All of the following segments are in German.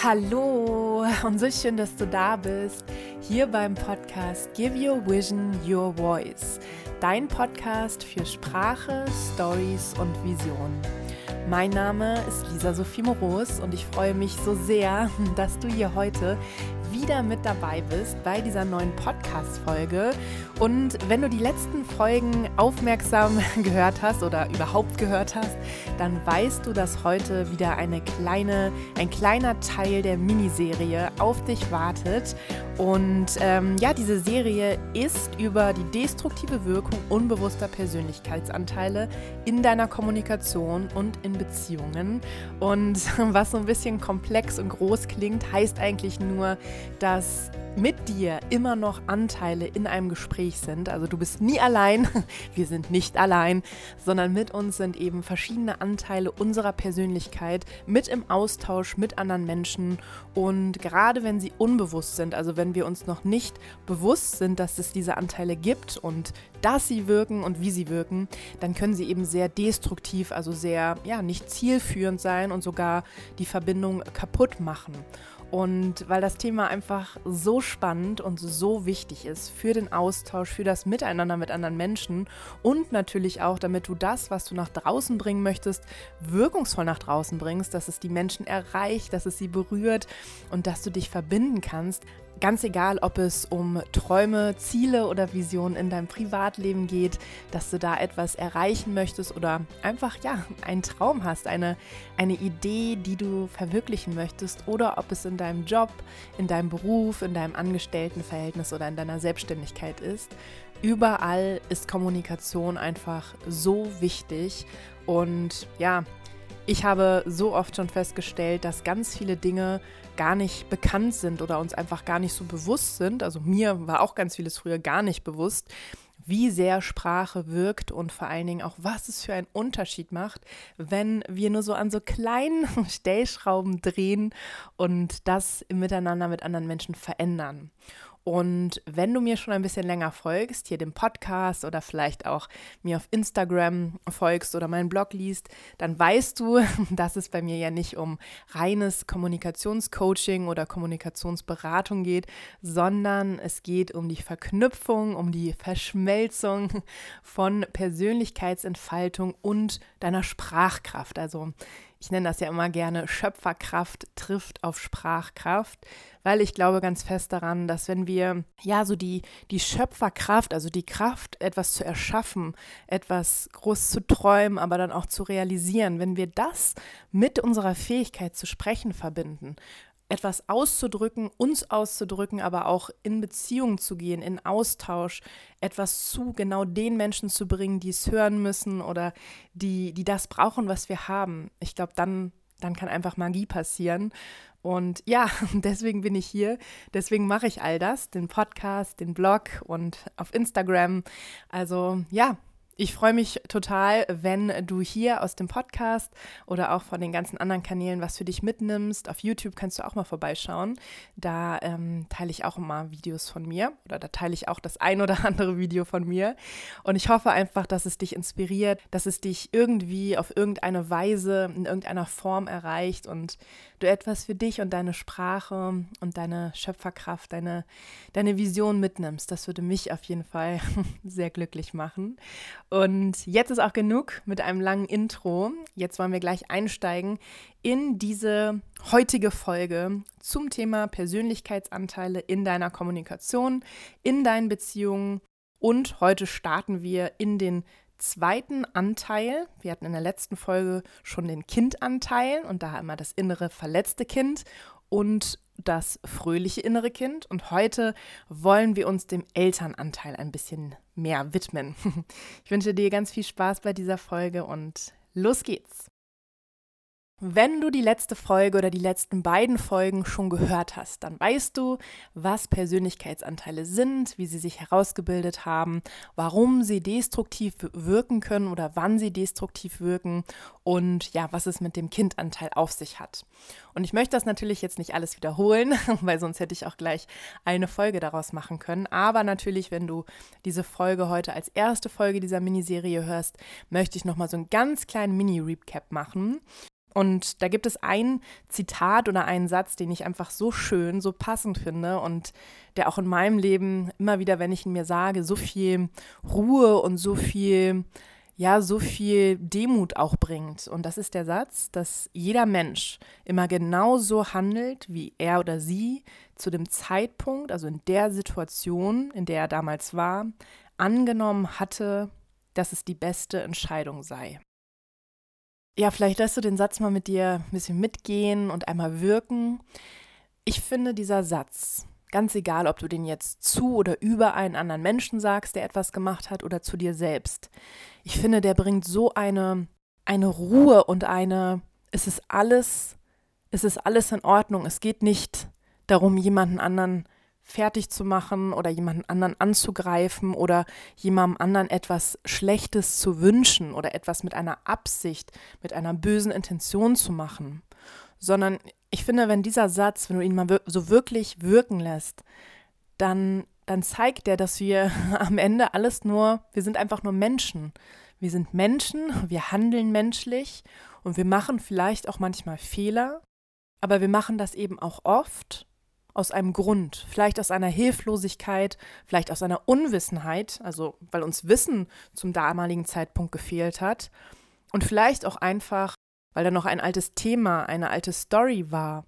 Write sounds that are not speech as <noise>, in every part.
Hallo und so schön, dass du da bist, hier beim Podcast Give Your Vision Your Voice, dein Podcast für Sprache, Stories und Vision. Mein Name ist Lisa Sophie Moros und ich freue mich so sehr, <laughs> dass du hier heute wieder mit dabei bist bei dieser neuen Podcast-Folge. Und wenn du die letzten Folgen aufmerksam <laughs> gehört hast oder überhaupt gehört hast, dann weißt du, dass heute wieder eine kleine, ein kleiner Teil der Miniserie auf dich wartet. Und ähm, ja, diese Serie ist über die destruktive Wirkung unbewusster Persönlichkeitsanteile in deiner Kommunikation und in Beziehungen. Und <laughs> was so ein bisschen komplex und groß klingt, heißt eigentlich nur, dass mit dir immer noch Anteile in einem Gespräch sind. Also du bist nie allein, <laughs> wir sind nicht allein, sondern mit uns sind eben verschiedene Anteile unserer Persönlichkeit mit im Austausch mit anderen Menschen. Und gerade wenn sie unbewusst sind, also wenn wir uns noch nicht bewusst sind, dass es diese Anteile gibt und dass sie wirken und wie sie wirken, dann können sie eben sehr destruktiv, also sehr, ja, nicht zielführend sein und sogar die Verbindung kaputt machen. Und weil das Thema einfach so spannend und so wichtig ist für den Austausch, für das Miteinander mit anderen Menschen und natürlich auch, damit du das, was du nach draußen bringen möchtest, wirkungsvoll nach draußen bringst, dass es die Menschen erreicht, dass es sie berührt und dass du dich verbinden kannst, Ganz egal, ob es um Träume, Ziele oder Visionen in deinem Privatleben geht, dass du da etwas erreichen möchtest oder einfach ja, einen Traum hast, eine, eine Idee, die du verwirklichen möchtest oder ob es in deinem Job, in deinem Beruf, in deinem Angestelltenverhältnis oder in deiner Selbstständigkeit ist. Überall ist Kommunikation einfach so wichtig und ja, ich habe so oft schon festgestellt, dass ganz viele Dinge gar nicht bekannt sind oder uns einfach gar nicht so bewusst sind. Also mir war auch ganz vieles früher gar nicht bewusst, wie sehr Sprache wirkt und vor allen Dingen auch, was es für einen Unterschied macht, wenn wir nur so an so kleinen <laughs> Stellschrauben drehen und das im Miteinander mit anderen Menschen verändern. Und wenn du mir schon ein bisschen länger folgst, hier dem Podcast oder vielleicht auch mir auf Instagram folgst oder meinen Blog liest, dann weißt du, <laughs> dass es bei mir ja nicht um reines Kommunikationscoaching oder Kommunikationsberatung geht, sondern es geht um die Verknüpfung, um die Verschmelzung <laughs> von Persönlichkeitsentfaltung und deiner Sprachkraft. Also ich nenne das ja immer gerne Schöpferkraft trifft auf Sprachkraft, weil ich glaube ganz fest daran, dass wenn wir ja so die, die Schöpferkraft, also die Kraft, etwas zu erschaffen, etwas groß zu träumen, aber dann auch zu realisieren, wenn wir das mit unserer Fähigkeit zu sprechen verbinden, etwas auszudrücken, uns auszudrücken, aber auch in Beziehung zu gehen, in Austausch, etwas zu genau den Menschen zu bringen, die es hören müssen oder die, die das brauchen, was wir haben. Ich glaube, dann, dann kann einfach Magie passieren. Und ja, <laughs> deswegen bin ich hier. Deswegen mache ich all das, den Podcast, den Blog und auf Instagram. Also ja, ich freue mich total, wenn du hier aus dem Podcast oder auch von den ganzen anderen Kanälen was für dich mitnimmst. Auf YouTube kannst du auch mal vorbeischauen. Da ähm, teile ich auch immer Videos von mir oder da teile ich auch das ein oder <laughs> andere Video von mir. Und ich hoffe einfach, dass es dich inspiriert, dass es dich irgendwie auf irgendeine Weise, in irgendeiner Form erreicht und du etwas für dich und deine Sprache und deine Schöpferkraft, deine, deine Vision mitnimmst. Das würde mich auf jeden Fall <laughs> sehr glücklich machen. Und jetzt ist auch genug mit einem langen Intro. Jetzt wollen wir gleich einsteigen in diese heutige Folge zum Thema Persönlichkeitsanteile in deiner Kommunikation, in deinen Beziehungen. Und heute starten wir in den zweiten Anteil. Wir hatten in der letzten Folge schon den Kindanteil und da immer das innere verletzte Kind. Und das fröhliche innere Kind und heute wollen wir uns dem Elternanteil ein bisschen mehr widmen. <laughs> Ich wünsche dir ganz viel Spaß bei dieser Folge und los geht's. Wenn du die letzte Folge oder die letzten beiden Folgen schon gehört hast, dann weißt du, was Persönlichkeitsanteile sind, wie sie sich herausgebildet haben, warum sie destruktiv wirken können oder wann sie destruktiv wirken und ja, was es mit dem Kindanteil auf sich hat. Und ich möchte das natürlich jetzt nicht alles wiederholen, <laughs> weil sonst hätte ich auch gleich eine Folge daraus machen können. Aber natürlich, wenn du diese Folge heute als erste Folge dieser Miniserie hörst, möchte ich nochmal so einen ganz kleinen Mini-Recap machen Und da gibt es ein Zitat oder einen Satz, den ich einfach so schön, so passend finde und der auch in meinem Leben immer wieder, wenn ich ihn mir sage, so viel Ruhe und so viel, ja, so viel Demut auch bringt. Und das ist der Satz, dass jeder Mensch immer genauso handelt, wie er oder sie zu dem Zeitpunkt, also in der Situation, in der er damals war, angenommen hatte, dass es die beste Entscheidung sei. Ja, vielleicht lässt du den Satz mal mit dir ein bisschen mitgehen und einmal wirken. Ich finde dieser Satz, ganz egal, ob du den jetzt zu oder über einen anderen Menschen sagst, der etwas gemacht hat, oder zu dir selbst, ich finde, der bringt so eine, eine Ruhe und eine, es ist alles, es ist alles in Ordnung. Es geht nicht darum, jemanden anderen fertig zu machen oder jemanden anderen anzugreifen oder jemandem anderen etwas Schlechtes zu wünschen oder etwas mit einer Absicht, mit einer bösen Intention zu machen. Sondern ich finde, wenn dieser Satz, wenn du ihn mal so wirklich wirken lässt, dann, dann zeigt der, dass wir <laughs> am Ende alles nur, wir sind einfach nur Menschen. Wir sind Menschen, wir handeln menschlich und wir machen vielleicht auch manchmal Fehler, aber wir machen das eben auch oft aus einem Grund, vielleicht aus einer Hilflosigkeit, vielleicht aus einer Unwissenheit, also weil uns Wissen zum damaligen Zeitpunkt gefehlt hat und vielleicht auch einfach, weil da noch ein altes Thema, eine alte Story war,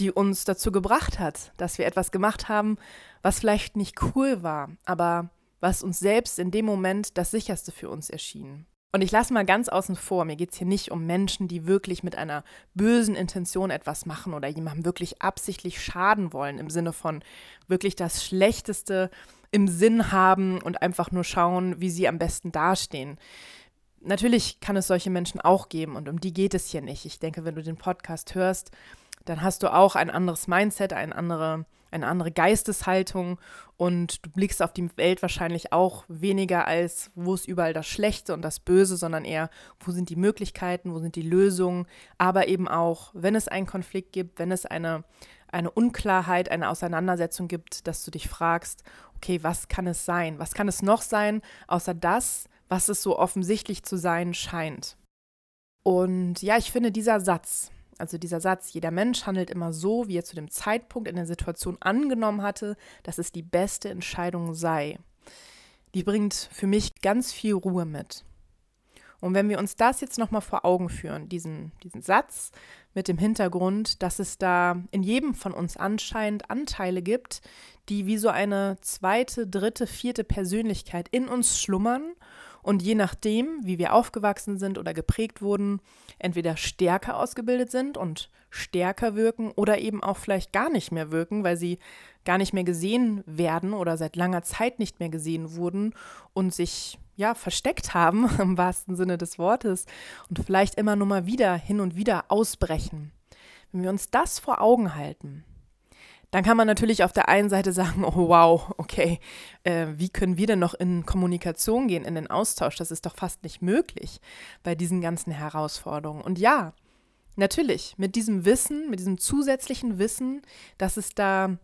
die uns dazu gebracht hat, dass wir etwas gemacht haben, was vielleicht nicht cool war, aber was uns selbst in dem Moment das sicherste für uns erschien. Und ich lasse mal ganz außen vor, mir geht es hier nicht um Menschen, die wirklich mit einer bösen Intention etwas machen oder jemandem wirklich absichtlich schaden wollen, im Sinne von wirklich das Schlechteste im Sinn haben und einfach nur schauen, wie sie am besten dastehen. Natürlich kann es solche Menschen auch geben und um die geht es hier nicht. Ich denke, wenn du den Podcast hörst, dann hast du auch ein anderes Mindset, eine andere, eine andere Geisteshaltung und du blickst auf die Welt wahrscheinlich auch weniger als, wo ist überall das Schlechte und das Böse, sondern eher, wo sind die Möglichkeiten, wo sind die Lösungen, aber eben auch, wenn es einen Konflikt gibt, wenn es eine, eine Unklarheit, eine Auseinandersetzung gibt, dass du dich fragst, okay, was kann es sein? Was kann es noch sein, außer das, was es so offensichtlich zu sein scheint? Und ja, ich finde dieser Satz, also dieser Satz, jeder Mensch handelt immer so, wie er zu dem Zeitpunkt in der Situation angenommen hatte, dass es die beste Entscheidung sei. Die bringt für mich ganz viel Ruhe mit. Und wenn wir uns das jetzt nochmal vor Augen führen, diesen, diesen Satz mit dem Hintergrund, dass es da in jedem von uns anscheinend Anteile gibt, die wie so eine zweite, dritte, vierte Persönlichkeit in uns schlummern und je nachdem, wie wir aufgewachsen sind oder geprägt wurden, entweder stärker ausgebildet sind und stärker wirken oder eben auch vielleicht gar nicht mehr wirken, weil sie gar nicht mehr gesehen werden oder seit langer Zeit nicht mehr gesehen wurden und sich ja versteckt haben <laughs> im wahrsten Sinne des Wortes und vielleicht immer nur mal wieder hin und wieder ausbrechen. Wenn wir uns das vor Augen halten, dann kann man natürlich auf der einen Seite sagen, oh wow, okay, äh, wie können wir denn noch in Kommunikation gehen, in den Austausch? Das ist doch fast nicht möglich bei diesen ganzen Herausforderungen. Und ja, natürlich, mit diesem Wissen, mit diesem zusätzlichen Wissen, dass es da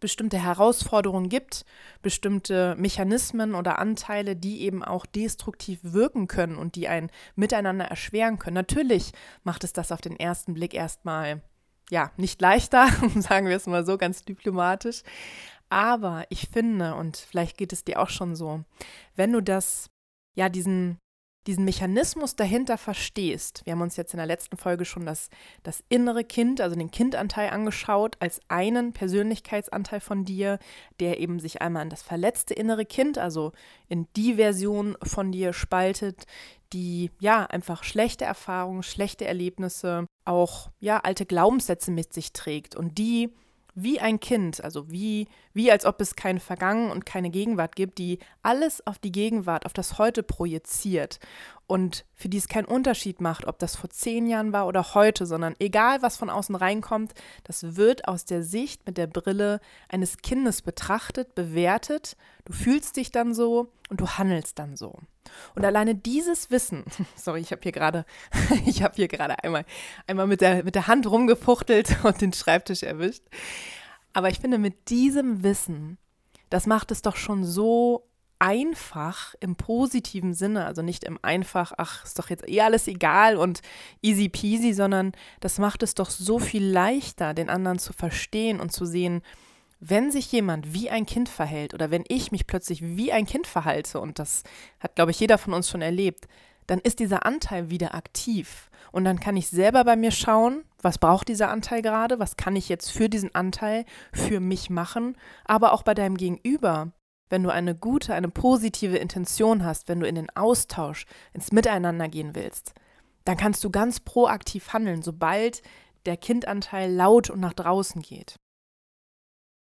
bestimmte Herausforderungen gibt, bestimmte Mechanismen oder Anteile, die eben auch destruktiv wirken können und die ein Miteinander erschweren können. Natürlich macht es das auf den ersten Blick erstmal ja, nicht leichter, <laughs> sagen wir es mal so ganz diplomatisch. Aber ich finde, und vielleicht geht es dir auch schon so, wenn du das, ja, diesen, diesen Mechanismus dahinter verstehst, wir haben uns jetzt in der letzten Folge schon das, das innere Kind, also den Kindanteil angeschaut, als einen Persönlichkeitsanteil von dir, der eben sich einmal in das verletzte innere Kind, also in die Version von dir spaltet, die ja einfach schlechte Erfahrungen, schlechte Erlebnisse, auch ja alte Glaubenssätze mit sich trägt und die wie ein Kind, also wie, wie als ob es keine Vergangen und keine Gegenwart gibt, die alles auf die Gegenwart, auf das Heute projiziert und für die es keinen Unterschied macht, ob das vor zehn Jahren war oder heute, sondern egal, was von außen reinkommt, das wird aus der Sicht mit der Brille eines Kindes betrachtet, bewertet, du fühlst dich dann so und du handelst dann so. Und alleine dieses Wissen, <laughs> sorry, ich habe hier gerade, <laughs> ich habe hier gerade einmal, einmal mit der, mit der Hand rumgefuchtelt <laughs> und den Schreibtisch erwischt. Aber ich finde, mit diesem Wissen, das macht es doch schon so einfach im positiven Sinne, also nicht im einfach, ach, ist doch jetzt eh alles egal und easy peasy, sondern das macht es doch so viel leichter, den anderen zu verstehen und zu sehen, wenn sich jemand wie ein Kind verhält oder wenn ich mich plötzlich wie ein Kind verhalte, und das hat, glaube ich, jeder von uns schon erlebt, dann ist dieser Anteil wieder aktiv. Und dann kann ich selber bei mir schauen, was braucht dieser Anteil gerade, was kann ich jetzt für diesen Anteil, für mich machen, aber auch bei deinem Gegenüber. Wenn du eine gute, eine positive Intention hast, wenn du in den Austausch, ins Miteinander gehen willst, dann kannst du ganz proaktiv handeln, sobald der Kindanteil laut und nach draußen geht.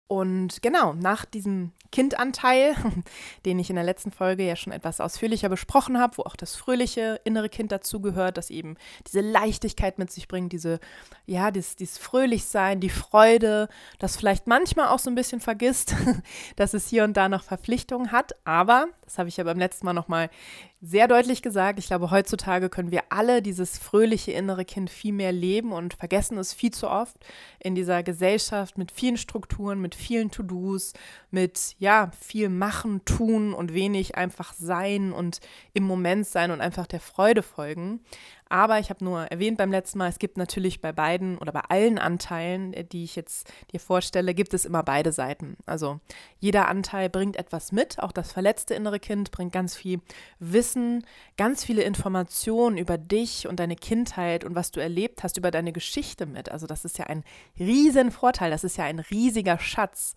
Und genau, nach diesem Kindanteil, <laughs> den ich in der letzten Folge ja schon etwas ausführlicher besprochen habe, wo auch das fröhliche innere Kind dazugehört, das eben diese Leichtigkeit mit sich bringt, diese, ja, dieses, dieses Fröhlichsein, die Freude, das vielleicht manchmal auch so ein bisschen vergisst, <laughs> dass es hier und da noch Verpflichtungen hat. Aber, das habe ich ja beim letzten Mal nochmal sehr deutlich gesagt, ich glaube, heutzutage können wir alle dieses fröhliche innere Kind viel mehr leben und vergessen es viel zu oft in dieser Gesellschaft mit vielen Strukturen, mit vielen To-Dos, mit ja, viel machen, tun und wenig einfach sein und im Moment sein und einfach der Freude folgen. Aber ich habe nur erwähnt beim letzten Mal, es gibt natürlich bei beiden oder bei allen Anteilen, äh, die ich jetzt dir vorstelle, gibt es immer beide Seiten. Also jeder Anteil bringt etwas mit, auch das verletzte innere Kind bringt ganz viel Wissen, ganz viele Informationen über dich und deine Kindheit und was du erlebt hast, über deine Geschichte mit. Also das ist ja ein riesen Vorteil, das ist ja ein riesiger Schatz.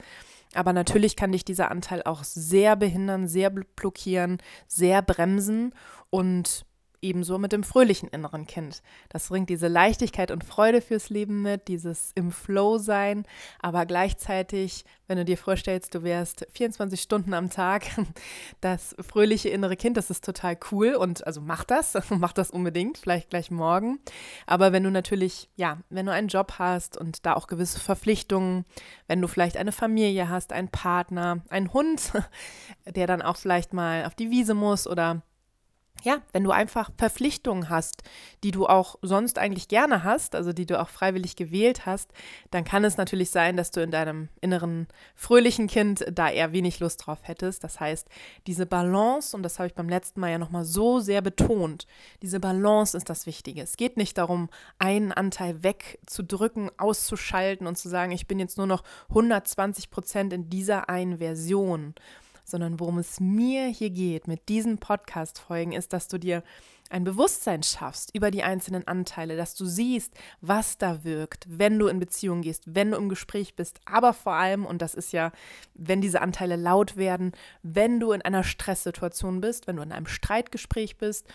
Aber natürlich kann dich dieser Anteil auch sehr behindern, sehr blockieren, sehr bremsen und ebenso mit dem fröhlichen inneren Kind. Das bringt diese Leichtigkeit und Freude fürs Leben mit, dieses im Flow sein, aber gleichzeitig, wenn du dir vorstellst, du wärst 24 Stunden am Tag <laughs> das fröhliche innere Kind, das ist total cool und also mach das, <laughs> mach das unbedingt, vielleicht gleich morgen. Aber wenn du natürlich, ja, wenn du einen Job hast und da auch gewisse Verpflichtungen, wenn du vielleicht eine Familie hast, einen Partner, einen Hund, <laughs> der dann auch vielleicht mal auf die Wiese muss oder ja, wenn du einfach Verpflichtungen hast, die du auch sonst eigentlich gerne hast, also die du auch freiwillig gewählt hast, dann kann es natürlich sein, dass du in deinem inneren fröhlichen Kind da eher wenig Lust drauf hättest. Das heißt, diese Balance, und das habe ich beim letzten Mal ja nochmal so sehr betont, diese Balance ist das Wichtige. Es geht nicht darum, einen Anteil wegzudrücken, auszuschalten und zu sagen, ich bin jetzt nur noch 120 Prozent in dieser einen Version sondern worum es mir hier geht mit diesen Podcast-Folgen ist, dass du dir ein Bewusstsein schaffst über die einzelnen Anteile, dass du siehst, was da wirkt, wenn du in Beziehung gehst, wenn du im Gespräch bist, aber vor allem, und das ist ja, wenn diese Anteile laut werden, wenn du in einer Stresssituation bist, wenn du in einem Streitgespräch bist,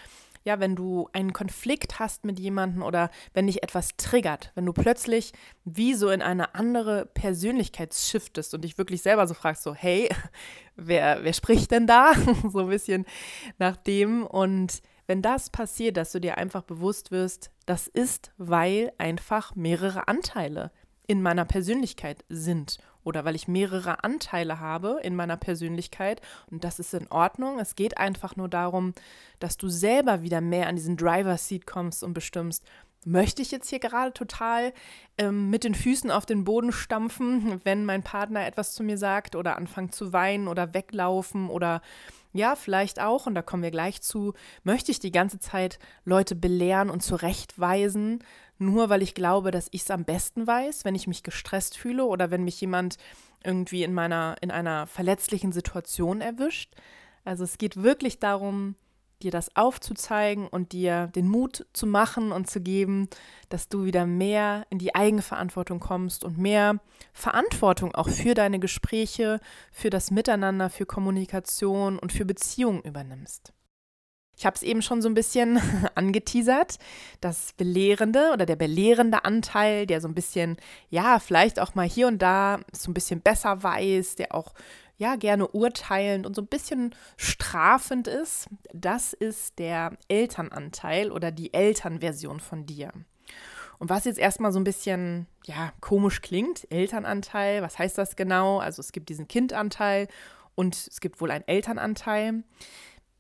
ja, wenn du einen Konflikt hast mit jemandem oder wenn dich etwas triggert, wenn du plötzlich wie so in eine andere Persönlichkeit shiftest und dich wirklich selber so fragst, so, hey, <laughs> wer, wer spricht denn da? <laughs> so ein bisschen nach dem. Und wenn das passiert, dass du dir einfach bewusst wirst, das ist, weil einfach mehrere Anteile in meiner Persönlichkeit sind oder weil ich mehrere Anteile habe in meiner Persönlichkeit und das ist in Ordnung. Es geht einfach nur darum, dass du selber wieder mehr an diesen Driver Seat kommst und bestimmst, möchte ich jetzt hier gerade total ähm, mit den Füßen auf den Boden stampfen, wenn mein Partner etwas zu mir sagt oder anfangen zu weinen oder weglaufen oder ja, vielleicht auch, und da kommen wir gleich zu, möchte ich die ganze Zeit Leute belehren und zurechtweisen, nur weil ich glaube, dass ich es am besten weiß, wenn ich mich gestresst fühle oder wenn mich jemand irgendwie in meiner, in einer verletzlichen Situation erwischt. Also es geht wirklich darum, dir das aufzuzeigen und dir den Mut zu machen und zu geben, dass du wieder mehr in die Eigenverantwortung kommst und mehr Verantwortung auch für deine Gespräche, für das Miteinander, für Kommunikation und für Beziehungen übernimmst. Ich habe es eben schon so ein bisschen <laughs> angeteasert, das Belehrende oder der belehrende Anteil, der so ein bisschen, ja, vielleicht auch mal hier und da so ein bisschen besser weiß, der auch ja gerne urteilend und so ein bisschen strafend ist, das ist der Elternanteil oder die Elternversion von dir. Und was jetzt erstmal so ein bisschen, ja, komisch klingt, Elternanteil, was heißt das genau? Also es gibt diesen Kindanteil und es gibt wohl einen Elternanteil.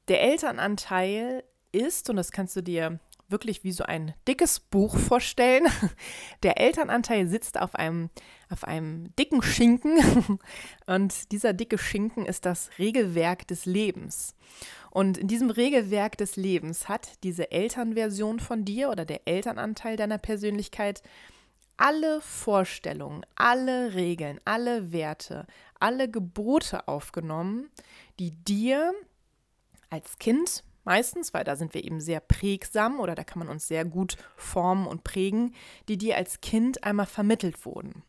Der Elternanteil ist, und das kannst du dir wirklich wie so ein dickes Buch vorstellen. <laughs> Der Elternanteil sitzt auf einem, auf einem dicken Schinken <laughs> und dieser dicke Schinken ist das Regelwerk des Lebens. Und in diesem Regelwerk des Lebens hat diese Elternversion von dir oder der Elternanteil deiner Persönlichkeit alle Vorstellungen, alle Regeln, alle Werte, alle Gebote aufgenommen, die dir als Kind meistens, weil da sind wir eben sehr prägsam oder da kann man uns sehr gut formen und prägen, die dir als Kind einmal vermittelt wurden.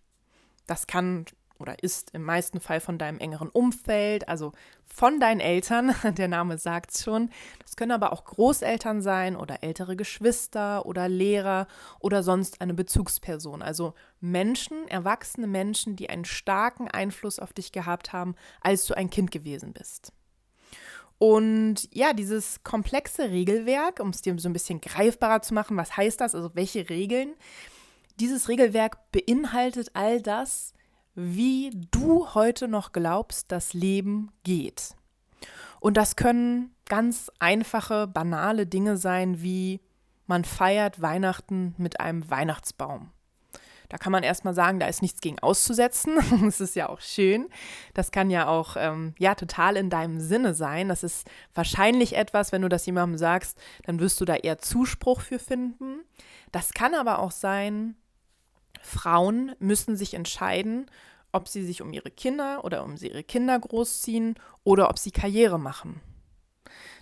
Das kann oder ist im meisten Fall von deinem engeren Umfeld, also von deinen Eltern, <laughs> der Name sagt schon. Das können aber auch Großeltern sein oder ältere Geschwister oder Lehrer oder sonst eine Bezugsperson. Also Menschen, erwachsene Menschen, die einen starken Einfluss auf dich gehabt haben, als du ein Kind gewesen bist. Und ja, dieses komplexe Regelwerk, um es dir so ein bisschen greifbarer zu machen, was heißt das, also welche Regeln? Dieses Regelwerk beinhaltet all das, wie du heute noch glaubst, das Leben geht. Und das können ganz einfache, banale Dinge sein, wie man feiert Weihnachten mit einem Weihnachtsbaum. Da kann man erstmal sagen, da ist nichts gegen auszusetzen. <laughs> das ist ja auch schön. Das kann ja auch ähm, ja total in deinem Sinne sein. Das ist wahrscheinlich etwas, wenn du das jemandem sagst, dann wirst du da eher Zuspruch für finden. Das kann aber auch sein, Frauen müssen sich entscheiden, ob sie sich um ihre Kinder oder um ihre Kinder großziehen oder ob sie Karriere machen.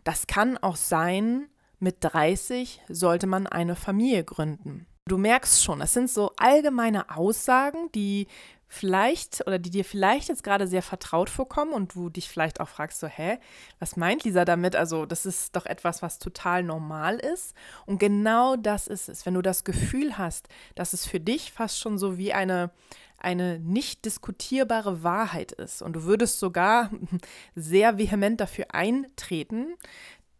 Das kann auch sein, mit 30 sollte man eine Familie gründen. Du merkst schon, das sind so allgemeine Aussagen, die vielleicht oder die dir vielleicht jetzt gerade sehr vertraut vorkommen und du dich vielleicht auch fragst so, hä, was meint Lisa damit? Also das ist doch etwas, was total normal ist. Und genau das ist es. Wenn du das Gefühl hast, dass es für dich fast schon so wie eine, eine nicht diskutierbare Wahrheit ist und du würdest sogar <laughs> sehr vehement dafür eintreten,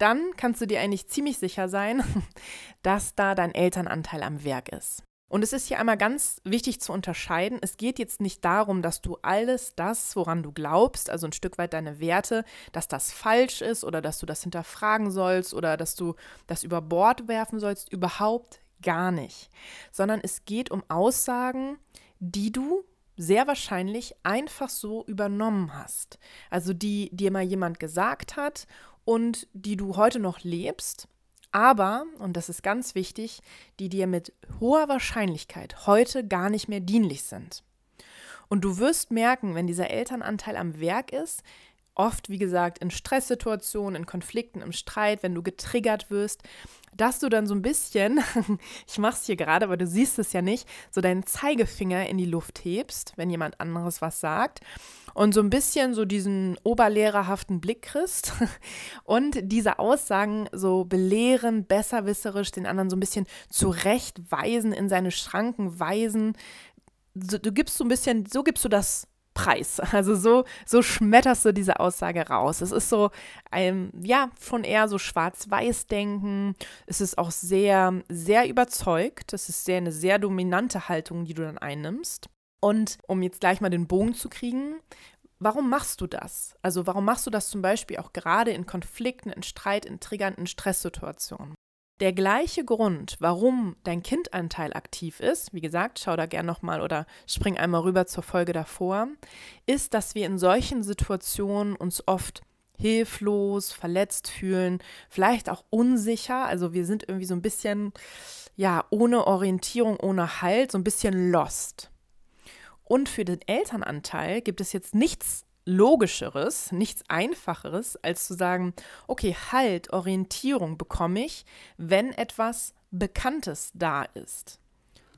dann kannst du dir eigentlich ziemlich sicher sein, <laughs> dass da dein Elternanteil am Werk ist. Und es ist hier einmal ganz wichtig zu unterscheiden. Es geht jetzt nicht darum, dass du alles das, woran du glaubst, also ein Stück weit deine Werte, dass das falsch ist oder dass du das hinterfragen sollst oder dass du das über Bord werfen sollst. Überhaupt gar nicht. Sondern es geht um Aussagen, die du sehr wahrscheinlich einfach so übernommen hast. Also die dir mal jemand gesagt hat und die du heute noch lebst, aber, und das ist ganz wichtig, die dir mit hoher Wahrscheinlichkeit heute gar nicht mehr dienlich sind. Und du wirst merken, wenn dieser Elternanteil am Werk ist, oft, wie gesagt, in Stresssituationen, in Konflikten, im Streit, wenn du getriggert wirst, dass du dann so ein bisschen, <laughs> ich mache es hier gerade, aber du siehst es ja nicht, so deinen Zeigefinger in die Luft hebst, wenn jemand anderes was sagt und so ein bisschen so diesen oberlehrerhaften Blick kriegst <laughs> und diese Aussagen so belehren, besserwisserisch den anderen so ein bisschen zurechtweisen, in seine Schranken weisen. So, du gibst so ein bisschen, so gibst du das Preis. <laughs> Also so, so schmetterst du diese Aussage raus. Es ist so, ein, ja, von eher so schwarz-weiß-denken. Es ist auch sehr, sehr überzeugt. Es ist sehr eine sehr dominante Haltung, die du dann einnimmst. Und um jetzt gleich mal den Bogen zu kriegen, warum machst du das? Also warum machst du das zum Beispiel auch gerade in Konflikten, in Streit, in triggernden Stresssituationen? Der gleiche Grund, warum dein Kindanteil aktiv ist, wie gesagt, schau da gern nochmal oder spring einmal rüber zur Folge davor, ist, dass wir in solchen Situationen uns oft hilflos, verletzt fühlen, vielleicht auch unsicher. Also wir sind irgendwie so ein bisschen, ja, ohne Orientierung, ohne Halt, so ein bisschen lost. Und für den Elternanteil gibt es jetzt nichts Logischeres, nichts Einfacheres, als zu sagen, okay, Halt, Orientierung bekomme ich, wenn etwas Bekanntes da ist.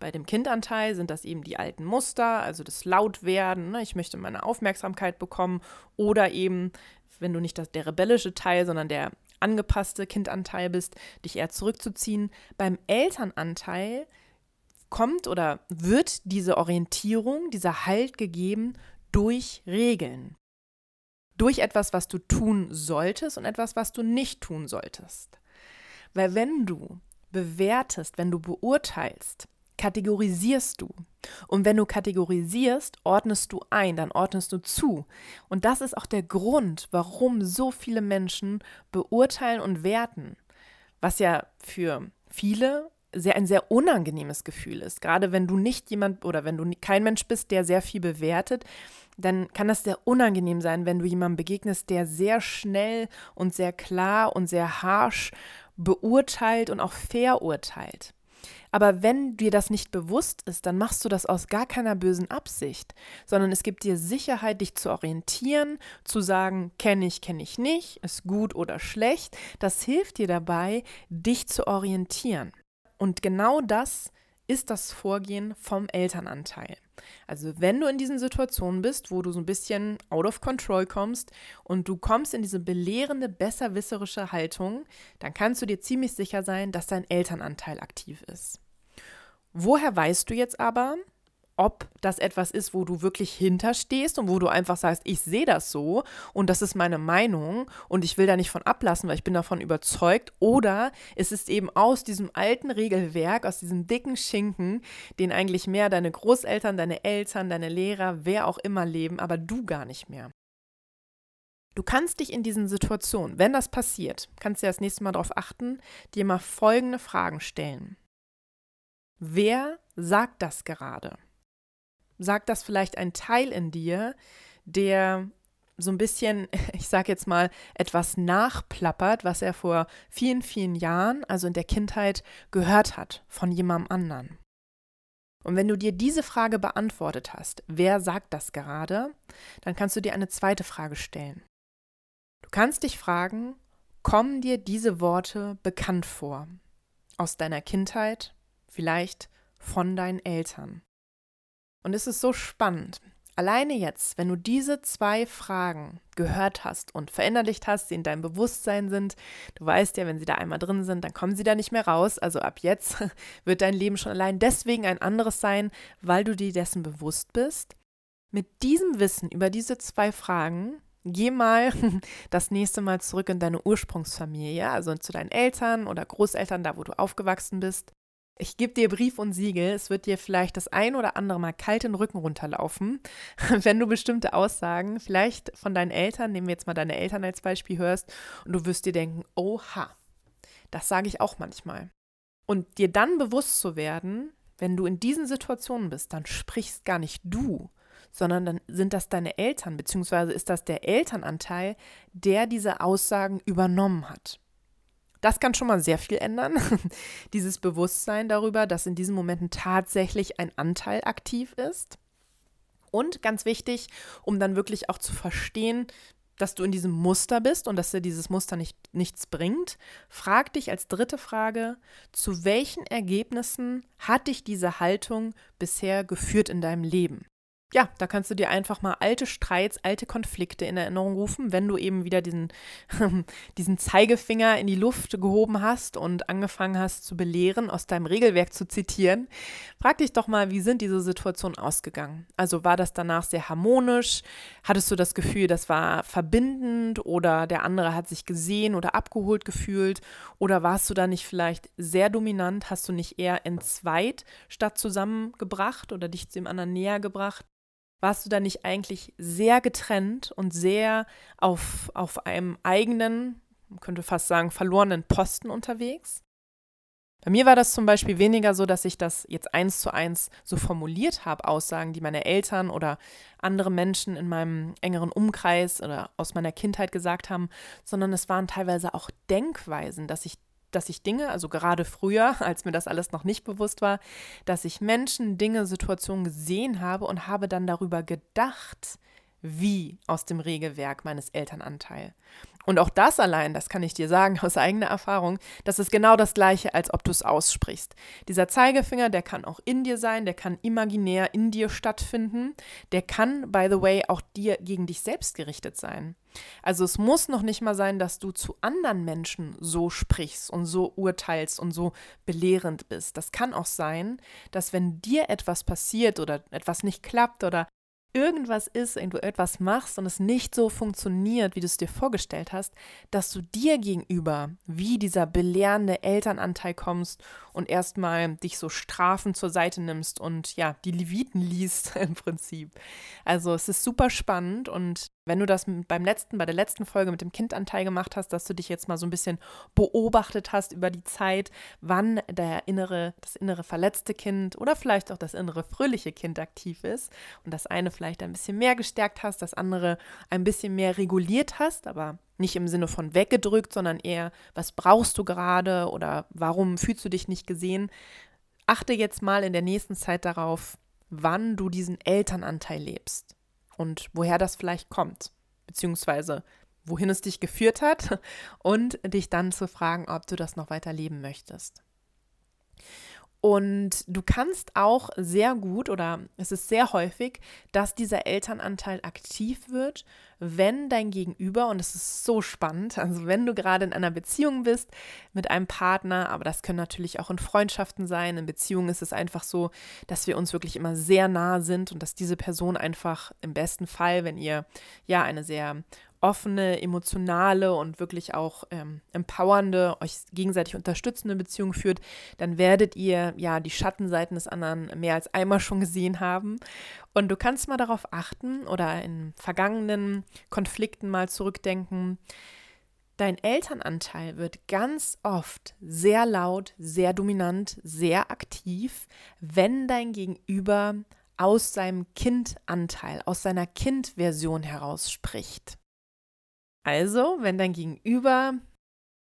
Bei dem Kindanteil sind das eben die alten Muster, also das Lautwerden, ne, ich möchte meine Aufmerksamkeit bekommen, oder eben, wenn du nicht das, der rebellische Teil, sondern der angepasste Kindanteil bist, dich eher zurückzuziehen. Beim Elternanteil kommt oder wird diese Orientierung, dieser Halt gegeben durch Regeln. Durch etwas, was du tun solltest und etwas, was du nicht tun solltest. Weil wenn du bewertest, wenn du beurteilst, kategorisierst du. Und wenn du kategorisierst, ordnest du ein, dann ordnest du zu. Und das ist auch der Grund, warum so viele Menschen beurteilen und werten. Was ja für viele sehr ein sehr unangenehmes Gefühl ist. Gerade wenn du nicht jemand oder wenn du kein Mensch bist, der sehr viel bewertet, dann kann das sehr unangenehm sein, wenn du jemandem begegnest, der sehr schnell und sehr klar und sehr harsh beurteilt und auch verurteilt. Aber wenn dir das nicht bewusst ist, dann machst du das aus gar keiner bösen Absicht, sondern es gibt dir Sicherheit, dich zu orientieren, zu sagen, kenne ich, kenne ich nicht, ist gut oder schlecht. Das hilft dir dabei, dich zu orientieren. Und genau das ist das Vorgehen vom Elternanteil. Also wenn du in diesen Situationen bist, wo du so ein bisschen out of control kommst und du kommst in diese belehrende, besserwisserische Haltung, dann kannst du dir ziemlich sicher sein, dass dein Elternanteil aktiv ist. Woher weißt du jetzt aber, ob das etwas ist, wo du wirklich hinterstehst und wo du einfach sagst, ich sehe das so und das ist meine Meinung und ich will da nicht von ablassen, weil ich bin davon überzeugt, oder es ist eben aus diesem alten Regelwerk, aus diesem dicken Schinken, den eigentlich mehr deine Großeltern, deine Eltern, deine Lehrer, wer auch immer leben, aber du gar nicht mehr. Du kannst dich in diesen Situationen, wenn das passiert, kannst du das nächste Mal darauf achten, dir mal folgende Fragen stellen. Wer sagt das gerade? Sagt das vielleicht ein Teil in dir, der so ein bisschen, <laughs> ich sage jetzt mal, etwas nachplappert, was er vor vielen, vielen Jahren, also in der Kindheit, gehört hat von jemandem anderen. Und wenn du dir diese Frage beantwortet hast, wer sagt das gerade, dann kannst du dir eine zweite Frage stellen. Du kannst dich fragen, kommen dir diese Worte bekannt vor? Aus deiner Kindheit, vielleicht von deinen Eltern. Und es ist so spannend. Alleine jetzt, wenn du diese zwei Fragen gehört hast und verinnerlicht hast, sie in deinem Bewusstsein sind, du weißt ja, wenn sie da einmal drin sind, dann kommen sie da nicht mehr raus. Also ab jetzt <laughs> wird dein Leben schon allein deswegen ein anderes sein, weil du dir dessen bewusst bist. Mit diesem Wissen über diese zwei Fragen Geh mal <laughs> das nächste Mal zurück in deine Ursprungsfamilie, also zu deinen Eltern oder Großeltern, da wo du aufgewachsen bist. Ich gebe dir Brief und Siegel, es wird dir vielleicht das ein oder andere Mal kalt den Rücken runterlaufen, <laughs> wenn du bestimmte Aussagen, vielleicht von deinen Eltern, nehmen wir jetzt mal deine Eltern als Beispiel, hörst und du wirst dir denken, oha, das sage ich auch manchmal. Und dir dann bewusst zu werden, wenn du in diesen Situationen bist, dann sprichst gar nicht du, sondern dann sind das deine Eltern, beziehungsweise ist das der Elternanteil, der diese Aussagen übernommen hat. Das kann schon mal sehr viel ändern. <laughs> Dieses Bewusstsein darüber, dass in diesen Momenten tatsächlich ein Anteil aktiv ist. Und ganz wichtig, um dann wirklich auch zu verstehen, dass du in diesem Muster bist und dass dir dieses Muster nicht, nichts bringt, frag dich als dritte Frage, zu welchen Ergebnissen hat dich diese Haltung bisher geführt in deinem Leben? Ja, da kannst du dir einfach mal alte Streits, alte Konflikte in Erinnerung rufen, wenn du eben wieder diesen, <laughs> diesen Zeigefinger in die Luft gehoben hast und angefangen hast zu belehren, aus deinem Regelwerk zu zitieren. Frag dich doch mal, wie sind diese Situationen ausgegangen? Also war das danach sehr harmonisch? Hattest du das Gefühl, das war verbindend oder der andere hat sich gesehen oder abgeholt gefühlt? Oder warst du da nicht vielleicht sehr dominant? Hast du nicht eher entzweit statt zusammengebracht oder dich dem anderen näher gebracht? Warst du da nicht eigentlich sehr getrennt und sehr auf, auf einem eigenen, man könnte fast sagen, verlorenen Posten unterwegs? Bei mir war das zum Beispiel weniger so, dass ich das jetzt eins zu eins so formuliert habe, Aussagen, die meine Eltern oder andere Menschen in meinem engeren Umkreis oder aus meiner Kindheit gesagt haben, sondern es waren teilweise auch Denkweisen, dass ich dass ich Dinge, also gerade früher, <laughs> als mir das alles noch nicht bewusst war, dass ich Menschen, Dinge, Situationen gesehen habe und habe dann darüber gedacht, wie aus dem Regelwerk meines Elternanteils. Und auch das allein, das kann ich dir sagen aus eigener Erfahrung, das ist genau das gleiche, als ob du es aussprichst. Dieser Zeigefinger, der kann auch in dir sein, der kann imaginär in dir stattfinden, der kann, by the way, auch dir gegen dich selbst gerichtet sein. Also es muss noch nicht mal sein, dass du zu anderen Menschen so sprichst und so urteilst und so belehrend bist. Das kann auch sein, dass wenn dir etwas passiert oder etwas nicht klappt oder irgendwas ist, wenn du etwas machst und es nicht so funktioniert, wie du es dir vorgestellt hast, dass du dir gegenüber wie dieser belehrende Elternanteil kommst und erstmal dich so strafend zur Seite nimmst und ja, die Leviten liest <laughs> im Prinzip. Also es ist super spannend und wenn du das beim letzten, bei der letzten Folge mit dem Kindanteil gemacht hast, dass du dich jetzt mal so ein bisschen beobachtet hast über die Zeit, wann der innere, das innere verletzte Kind oder vielleicht auch das innere fröhliche Kind aktiv ist und das eine vielleicht ein bisschen mehr gestärkt hast, das andere ein bisschen mehr reguliert hast, aber nicht im Sinne von weggedrückt, sondern eher, was brauchst du gerade oder warum fühlst du dich nicht gesehen? Achte jetzt mal in der nächsten Zeit darauf, wann du diesen Elternanteil lebst und woher das vielleicht kommt, beziehungsweise wohin es dich geführt hat <laughs> und dich dann zu fragen, ob du das noch weiter leben möchtest. Und du kannst auch sehr gut oder es ist sehr häufig, dass dieser Elternanteil aktiv wird, wenn dein Gegenüber, und es ist so spannend, also wenn du gerade in einer Beziehung bist mit einem Partner, aber das können natürlich auch in Freundschaften sein, in Beziehungen ist es einfach so, dass wir uns wirklich immer sehr nah sind und dass diese Person einfach im besten Fall, wenn ihr ja eine sehr offene, emotionale und wirklich auch ähm, empowernde, euch gegenseitig unterstützende Beziehung führt, dann werdet ihr ja die Schattenseiten des anderen mehr als einmal schon gesehen haben. Und du kannst mal darauf achten oder in vergangenen Konflikten mal zurückdenken. Dein Elternanteil wird ganz oft sehr laut, sehr dominant, sehr aktiv, wenn dein Gegenüber aus seinem Kindanteil, aus seiner Kindversion heraus spricht. Also, wenn dein Gegenüber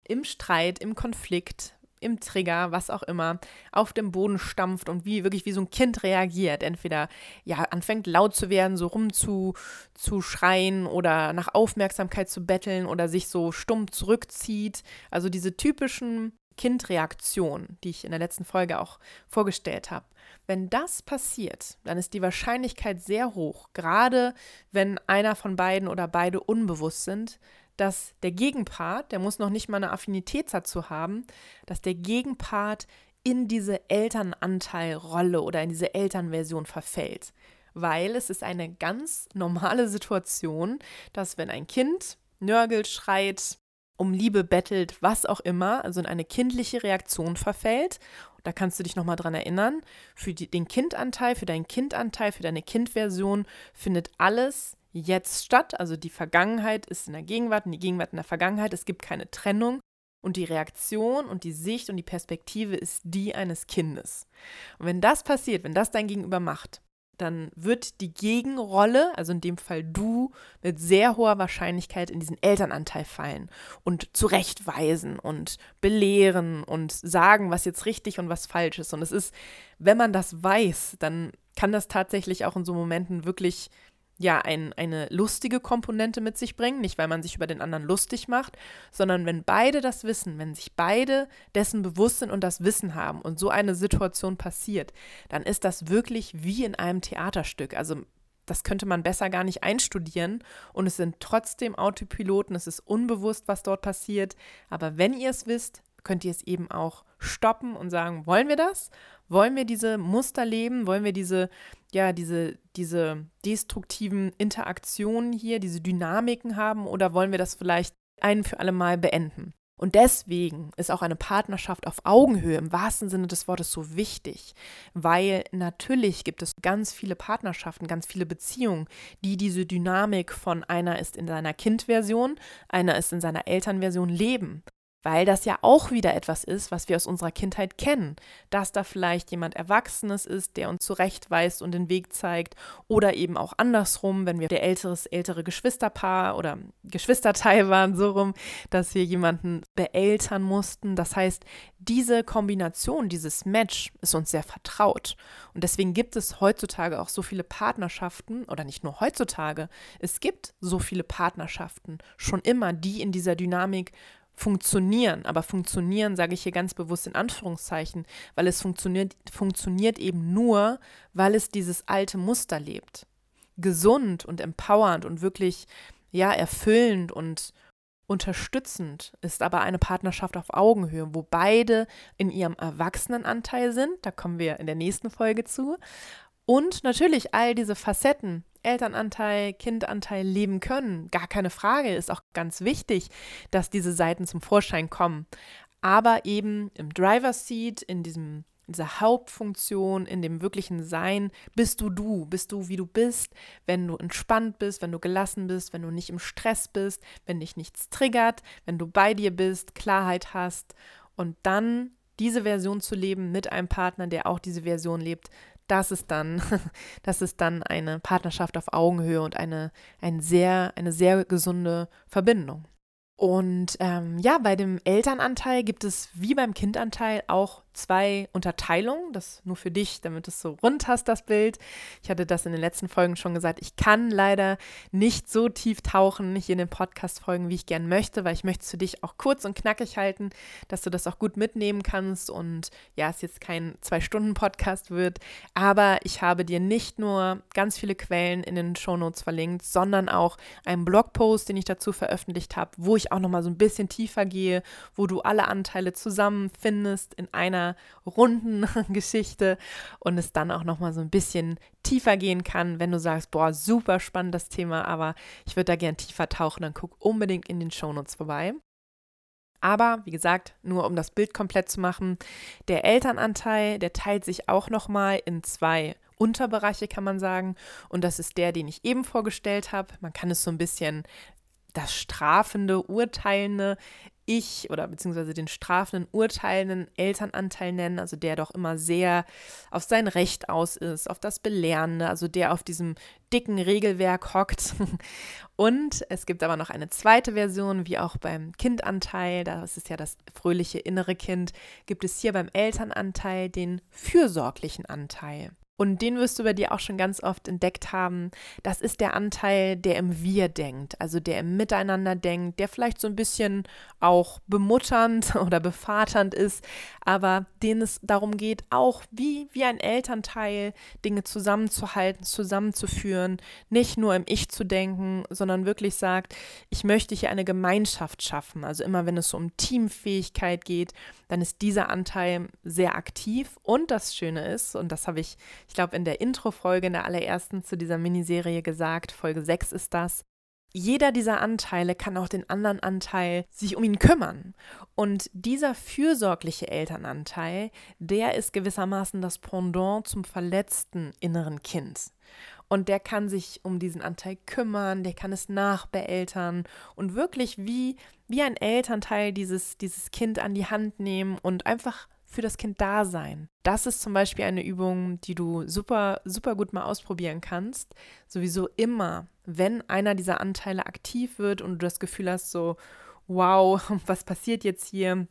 im Streit, im Konflikt, im Trigger, was auch immer, auf dem Boden stampft und wie wirklich wie so ein Kind reagiert. Entweder ja anfängt laut zu werden, so rum zu, zu schreien oder nach Aufmerksamkeit zu betteln oder sich so stumm zurückzieht. Also diese typischen Kindreaktionen, die ich in der letzten Folge auch vorgestellt habe. Wenn das passiert, dann ist die Wahrscheinlichkeit sehr hoch, gerade wenn einer von beiden oder beide unbewusst sind, dass der Gegenpart, der muss noch nicht mal eine Affinität dazu haben, dass der Gegenpart in diese Elternanteilrolle oder in diese Elternversion verfällt. Weil es ist eine ganz normale Situation, dass wenn ein Kind nörgelt, schreit, um Liebe bettelt, was auch immer, also in eine kindliche Reaktion verfällt da kannst du dich nochmal dran erinnern. Für die, den Kindanteil, für deinen Kindanteil, für deine Kindversion findet alles jetzt statt. Also die Vergangenheit ist in der Gegenwart und die Gegenwart in der Vergangenheit. Es gibt keine Trennung. Und die Reaktion und die Sicht und die Perspektive ist die eines Kindes. Und wenn das passiert, wenn das dein Gegenüber macht, dann wird die Gegenrolle, also in dem Fall du, mit sehr hoher Wahrscheinlichkeit in diesen Elternanteil fallen und zurechtweisen und belehren und sagen, was jetzt richtig und was falsch ist. Und es ist, wenn man das weiß, dann kann das tatsächlich auch in so Momenten wirklich ja ein, eine lustige Komponente mit sich bringen, nicht weil man sich über den anderen lustig macht, sondern wenn beide das wissen, wenn sich beide dessen bewusst sind und das Wissen haben und so eine Situation passiert, dann ist das wirklich wie in einem Theaterstück. Also das könnte man besser gar nicht einstudieren und es sind trotzdem Autopiloten, es ist unbewusst, was dort passiert, aber wenn ihr es wisst, könnt ihr es eben auch stoppen und sagen, wollen wir das? Wollen wir diese Muster leben? Wollen wir diese, ja, diese, diese destruktiven Interaktionen hier, diese Dynamiken haben oder wollen wir das vielleicht ein für alle Mal beenden? Und deswegen ist auch eine Partnerschaft auf Augenhöhe im wahrsten Sinne des Wortes so wichtig, weil natürlich gibt es ganz viele Partnerschaften, ganz viele Beziehungen, die diese Dynamik von einer ist in seiner Kindversion, einer ist in seiner Elternversion leben weil das ja auch wieder etwas ist, was wir aus unserer Kindheit kennen, dass da vielleicht jemand Erwachsenes ist, der uns zurechtweist und den Weg zeigt oder eben auch andersrum, wenn wir der älteres, ältere Geschwisterpaar oder Geschwisterteil <laughs> waren, so rum, dass wir jemanden beeltern mussten. Das heißt, diese Kombination, dieses Match ist uns sehr vertraut. Und deswegen gibt es heutzutage auch so viele Partnerschaften, oder nicht nur heutzutage, es gibt so viele Partnerschaften schon immer, die in dieser Dynamik funktionieren. Aber funktionieren sage ich hier ganz bewusst in Anführungszeichen, weil es funktioniert, funktioniert eben nur, weil es dieses alte Muster lebt. Gesund und empowernd und wirklich, ja, erfüllend und unterstützend ist aber eine Partnerschaft auf Augenhöhe, wo beide in ihrem Erwachsenenanteil sind. Da kommen wir in der nächsten Folge zu. Und natürlich all diese Facetten Elternanteil, Kindanteil leben können. Gar keine Frage, ist auch ganz wichtig, dass diese Seiten zum Vorschein kommen. Aber eben im Driver's Seat, in diesem dieser Hauptfunktion, in dem wirklichen Sein, bist du du, bist du wie du bist, wenn du entspannt bist, wenn du gelassen bist, wenn du nicht im Stress bist, wenn dich nichts triggert, wenn du bei dir bist, Klarheit hast und dann diese Version zu leben mit einem Partner, der auch diese Version lebt, das ist dann, <laughs> das ist dann eine Partnerschaft auf Augenhöhe und eine, ein sehr, eine sehr gesunde Verbindung. Und ähm, ja, bei dem Elternanteil gibt es wie beim Kindanteil auch zwei Unterteilungen. Das nur für dich, damit du es so rund hast, das Bild. Ich hatte das in den letzten Folgen schon gesagt. Ich kann leider nicht so tief tauchen, nicht in den Podcast-Folgen, wie ich gern möchte, weil ich möchte es für dich auch kurz und knackig halten, dass du das auch gut mitnehmen kannst und ja, es jetzt kein Zwei-Stunden-Podcast wird. Aber ich habe dir nicht nur ganz viele Quellen in den Shownotes verlinkt, sondern auch einen Blogpost, den ich dazu veröffentlicht habe, wo ich auch nochmal so ein bisschen tiefer gehe, wo du alle Anteile zusammenfindest in einer einer runden <laughs> Geschichte und es dann auch noch mal so ein bisschen tiefer gehen kann, wenn du sagst, boah, super spannend das Thema, aber ich würde da gern tiefer tauchen, dann guck unbedingt in den Shownotes vorbei. Aber wie gesagt, nur um das Bild komplett zu machen, der Elternanteil, der teilt sich auch noch mal in zwei Unterbereiche, kann man sagen. Und das ist der, den ich eben vorgestellt habe. Man kann es so ein bisschen das strafende, urteilende ich oder beziehungsweise den strafenden, urteilenden Elternanteil nennen, also der doch immer sehr auf sein Recht aus ist, auf das Belehrende, also der auf diesem dicken Regelwerk hockt. <laughs> Und es gibt aber noch eine zweite Version, wie auch beim Kindanteil, das ist ja das fröhliche innere Kind, gibt es hier beim Elternanteil den fürsorglichen Anteil. Und den wirst du bei dir auch schon ganz oft entdeckt haben. Das ist der Anteil, der im Wir denkt, also der im Miteinander denkt, der vielleicht so ein bisschen auch bemutternd <laughs> oder bevaternd ist, aber den es darum geht, auch wie, wie ein Elternteil Dinge zusammenzuhalten, zusammenzuführen, nicht nur im Ich zu denken, sondern wirklich sagt, ich möchte hier eine Gemeinschaft schaffen. Also immer wenn es so um Teamfähigkeit geht, dann ist dieser Anteil sehr aktiv. Und das Schöne ist, und das habe ich ich glaube, in der Intro-Folge, in der allerersten zu dieser Miniserie gesagt, Folge 6 ist das, jeder dieser Anteile kann auch den anderen Anteil sich um ihn kümmern. Und dieser fürsorgliche Elternanteil, der ist gewissermaßen das Pendant zum verletzten inneren Kind. Und der kann sich um diesen Anteil kümmern, der kann es nachbeeltern und wirklich wie, wie ein Elternteil dieses, dieses Kind an die Hand nehmen und einfach für das Kind da sein. Das ist zum Beispiel eine Übung, die du super, super gut mal ausprobieren kannst. Sowieso immer, wenn einer dieser Anteile aktiv wird und du das Gefühl hast, so, wow, <laughs> was passiert jetzt hier?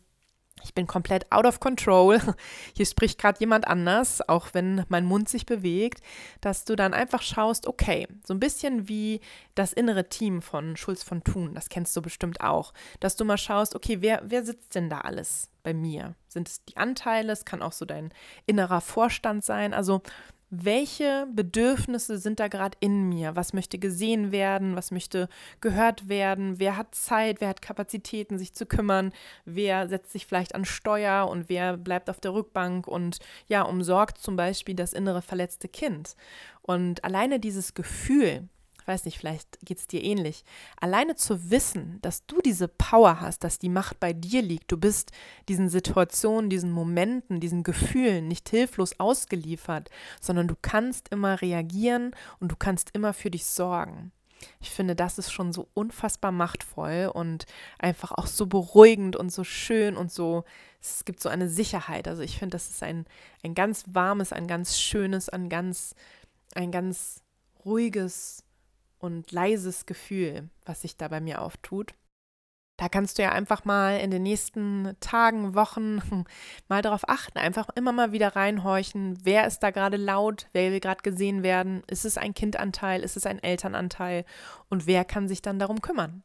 Ich bin komplett out of control. <laughs> Hier spricht gerade jemand anders, auch wenn mein Mund sich bewegt, dass du dann einfach schaust, okay, so ein bisschen wie das innere Team von Schulz von Thun, das kennst du bestimmt auch, dass du mal schaust, okay, wer, wer sitzt denn da alles bei mir? Sind es die Anteile? Es kann auch so dein innerer Vorstand sein. Also welche Bedürfnisse sind da gerade in mir? Was möchte gesehen werden? Was möchte gehört werden? Wer hat Zeit? Wer hat Kapazitäten, sich zu kümmern? Wer setzt sich vielleicht an Steuer und wer bleibt auf der Rückbank und ja, umsorgt zum Beispiel das innere verletzte Kind? Und alleine dieses Gefühl, ich weiß nicht, vielleicht geht es dir ähnlich. Alleine zu wissen, dass du diese Power hast, dass die Macht bei dir liegt, du bist diesen Situationen, diesen Momenten, diesen Gefühlen nicht hilflos ausgeliefert, sondern du kannst immer reagieren und du kannst immer für dich sorgen. Ich finde, das ist schon so unfassbar machtvoll und einfach auch so beruhigend und so schön und so, es gibt so eine Sicherheit. Also ich finde, das ist ein, ein ganz warmes, ein ganz schönes, ein ganz, ein ganz ruhiges und leises Gefühl, was sich da bei mir auftut. Da kannst du ja einfach mal in den nächsten Tagen, Wochen <laughs> mal darauf achten, einfach immer mal wieder reinhorchen, wer ist da gerade laut, wer will gerade gesehen werden, ist es ein Kindanteil, ist es ein Elternanteil? Und wer kann sich dann darum kümmern.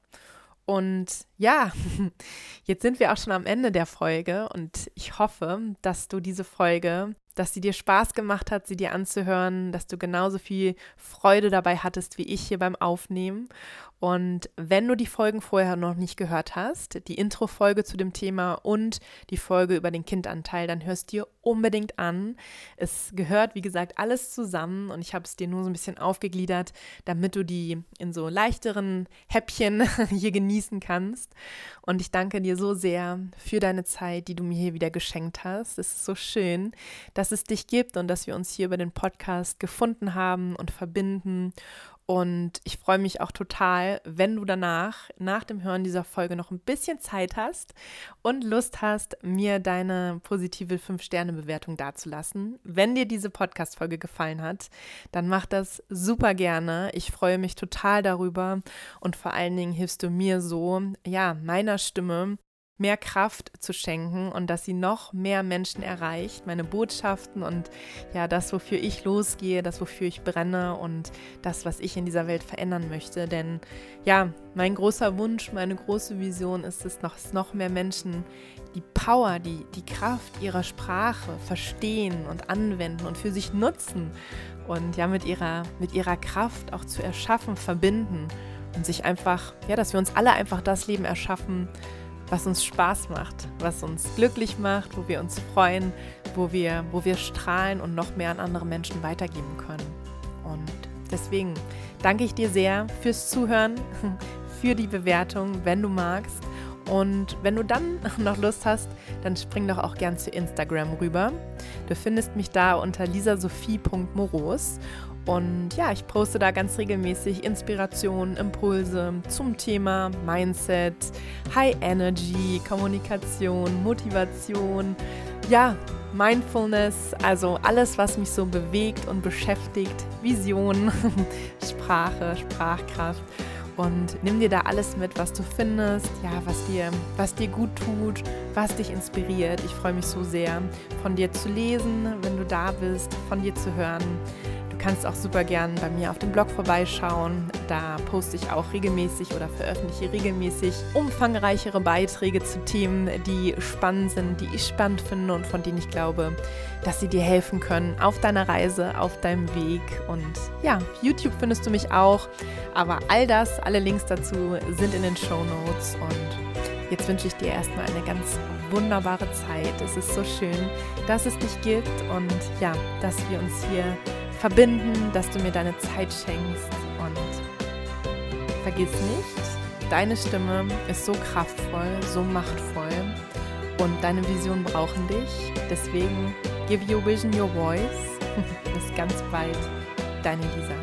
Und Ja, <laughs> jetzt sind wir auch schon am Ende der Folge und ich hoffe, dass du diese Folge dass sie dir Spaß gemacht hat, sie dir anzuhören, dass du genauso viel Freude dabei hattest wie ich hier beim Aufnehmen. Und wenn du die Folgen vorher noch nicht gehört hast, die Intro-Folge zu dem Thema und die Folge über den Kindanteil, dann hörst dir unbedingt an. Es gehört, wie gesagt, alles zusammen und ich habe es dir nur so ein bisschen aufgegliedert, damit du die in so leichteren Häppchen <laughs> hier genießen kannst. Und ich danke dir so sehr für deine Zeit, die du mir hier wieder geschenkt hast. Es ist so schön, dass es dich gibt und dass wir uns hier über den Podcast gefunden haben und verbinden und ich freue mich auch total, wenn du danach, nach dem Hören dieser Folge, noch ein bisschen Zeit hast und Lust hast, mir deine positive 5-Sterne-Bewertung dazulassen. Wenn dir diese Podcast-Folge gefallen hat, dann mach das super gerne. Ich freue mich total darüber und vor allen Dingen hilfst du mir so, ja, meiner Stimme mehr Kraft zu schenken und dass sie noch mehr Menschen erreicht, meine Botschaften und ja, das, wofür ich losgehe, das, wofür ich brenne und das, was ich in dieser Welt verändern möchte. Denn ja, mein großer Wunsch, meine große Vision ist es, noch, noch mehr Menschen die Power, die, die Kraft ihrer Sprache verstehen und anwenden und für sich nutzen und ja, mit ihrer, mit ihrer Kraft auch zu erschaffen, verbinden und sich einfach, ja, dass wir uns alle einfach das Leben erschaffen, was uns Spaß macht, was uns glücklich macht, wo wir uns freuen, wo wir, wo wir strahlen und noch mehr an andere Menschen weitergeben können. Und deswegen danke ich dir sehr fürs Zuhören, <laughs> für die Bewertung, wenn du magst. Und wenn du dann <laughs> noch Lust hast, dann spring doch auch gern zu Instagram rüber. Du findest mich da unter lisasophie.moros und ja, ich poste da ganz regelmäßig Inspirationen, Impulse zum Thema Mindset, High Energy, Kommunikation, Motivation, ja, Mindfulness, also alles, was mich so bewegt und beschäftigt, Vision, <laughs> Sprache, Sprachkraft. Und nimm dir da alles mit, was du findest, ja, was dir, was dir gut tut, was dich inspiriert. Ich freue mich so sehr, von dir zu lesen, wenn du da bist, von dir zu hören kannst auch super gern bei mir auf dem Blog vorbeischauen. Da poste ich auch regelmäßig oder veröffentliche regelmäßig umfangreichere Beiträge zu Themen, die spannend sind, die ich spannend finde und von denen ich glaube, dass sie dir helfen können auf deiner Reise, auf deinem Weg. Und ja, YouTube findest du mich auch. Aber all das, alle Links dazu sind in den Show Notes. Und jetzt wünsche ich dir erstmal eine ganz wunderbare Zeit. Es ist so schön, dass es dich gibt und ja, dass wir uns hier verbinden, dass du mir deine Zeit schenkst und vergiss nicht, deine Stimme ist so kraftvoll, so machtvoll und deine Vision brauchen dich. Deswegen give your vision your voice. <laughs> Bis ganz bald, deine Lisa.